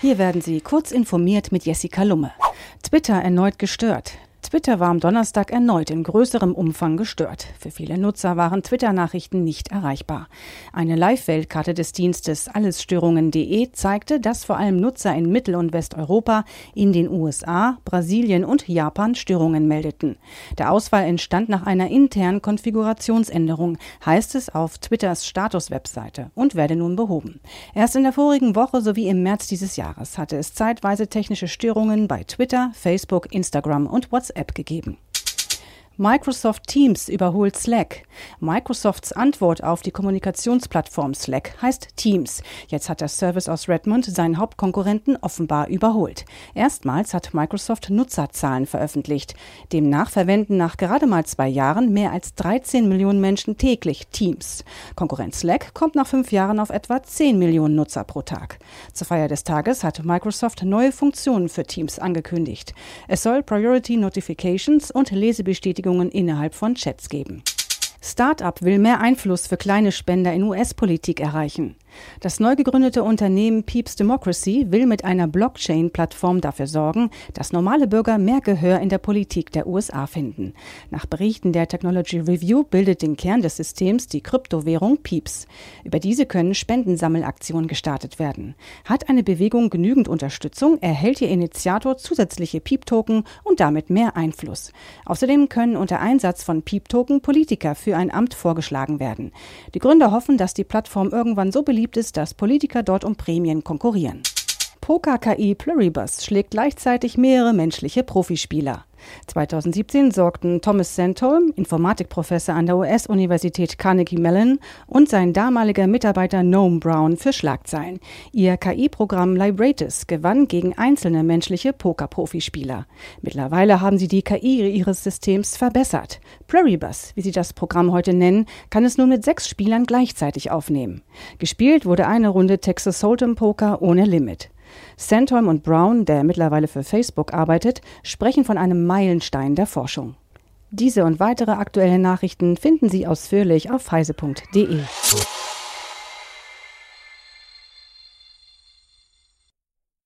Hier werden Sie kurz informiert mit Jessica Lumme. Twitter erneut gestört. Twitter war am Donnerstag erneut in größerem Umfang gestört. Für viele Nutzer waren Twitter-Nachrichten nicht erreichbar. Eine Live-Weltkarte des Dienstes allesstörungen.de zeigte, dass vor allem Nutzer in Mittel- und Westeuropa, in den USA, Brasilien und Japan Störungen meldeten. Der Ausfall entstand nach einer internen Konfigurationsänderung, heißt es auf Twitters Status-Webseite und werde nun behoben. Erst in der vorigen Woche sowie im März dieses Jahres hatte es zeitweise technische Störungen bei Twitter, Facebook, Instagram und WhatsApp WhatsApp gegeben. Microsoft Teams überholt Slack. Microsofts Antwort auf die Kommunikationsplattform Slack heißt Teams. Jetzt hat der Service aus Redmond seinen Hauptkonkurrenten offenbar überholt. Erstmals hat Microsoft Nutzerzahlen veröffentlicht. Demnach verwenden nach gerade mal zwei Jahren mehr als 13 Millionen Menschen täglich Teams. Konkurrent Slack kommt nach fünf Jahren auf etwa 10 Millionen Nutzer pro Tag. Zur Feier des Tages hat Microsoft neue Funktionen für Teams angekündigt. Es soll Priority Notifications und Lesebestätigungen Beschäftigungen innerhalb von Chats geben. Startup will mehr Einfluss für kleine Spender in US-Politik erreichen. Das neu gegründete Unternehmen Peeps Democracy will mit einer Blockchain-Plattform dafür sorgen, dass normale Bürger mehr Gehör in der Politik der USA finden. Nach Berichten der Technology Review bildet den Kern des Systems die Kryptowährung Peeps. Über diese können Spendensammelaktionen gestartet werden. Hat eine Bewegung genügend Unterstützung, erhält ihr Initiator zusätzliche Peep-Token und damit mehr Einfluss. Außerdem können unter Einsatz von Peep-Token Politiker für ein Amt vorgeschlagen werden. Die Gründer hoffen, dass die Plattform irgendwann so beliebt beliebt ist, dass Politiker dort um Prämien konkurrieren. Poker-KI Pluribus schlägt gleichzeitig mehrere menschliche Profispieler. 2017 sorgten Thomas Sandholm, Informatikprofessor an der US-Universität Carnegie Mellon, und sein damaliger Mitarbeiter Noam Brown für Schlagzeilen. Ihr KI-Programm Libratus gewann gegen einzelne menschliche Poker-Profispieler. Mittlerweile haben sie die KI ihres Systems verbessert. Pluribus, wie sie das Programm heute nennen, kann es nun mit sechs Spielern gleichzeitig aufnehmen. Gespielt wurde eine Runde Texas Hold'em Poker ohne Limit. Sandholm und Brown, der mittlerweile für Facebook arbeitet, sprechen von einem Meilenstein der Forschung. Diese und weitere aktuelle Nachrichten finden Sie ausführlich auf heise.de.